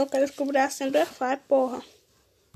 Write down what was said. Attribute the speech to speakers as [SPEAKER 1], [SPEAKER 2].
[SPEAKER 1] Eu quero descobrir a senha do Wi-Fi, porra.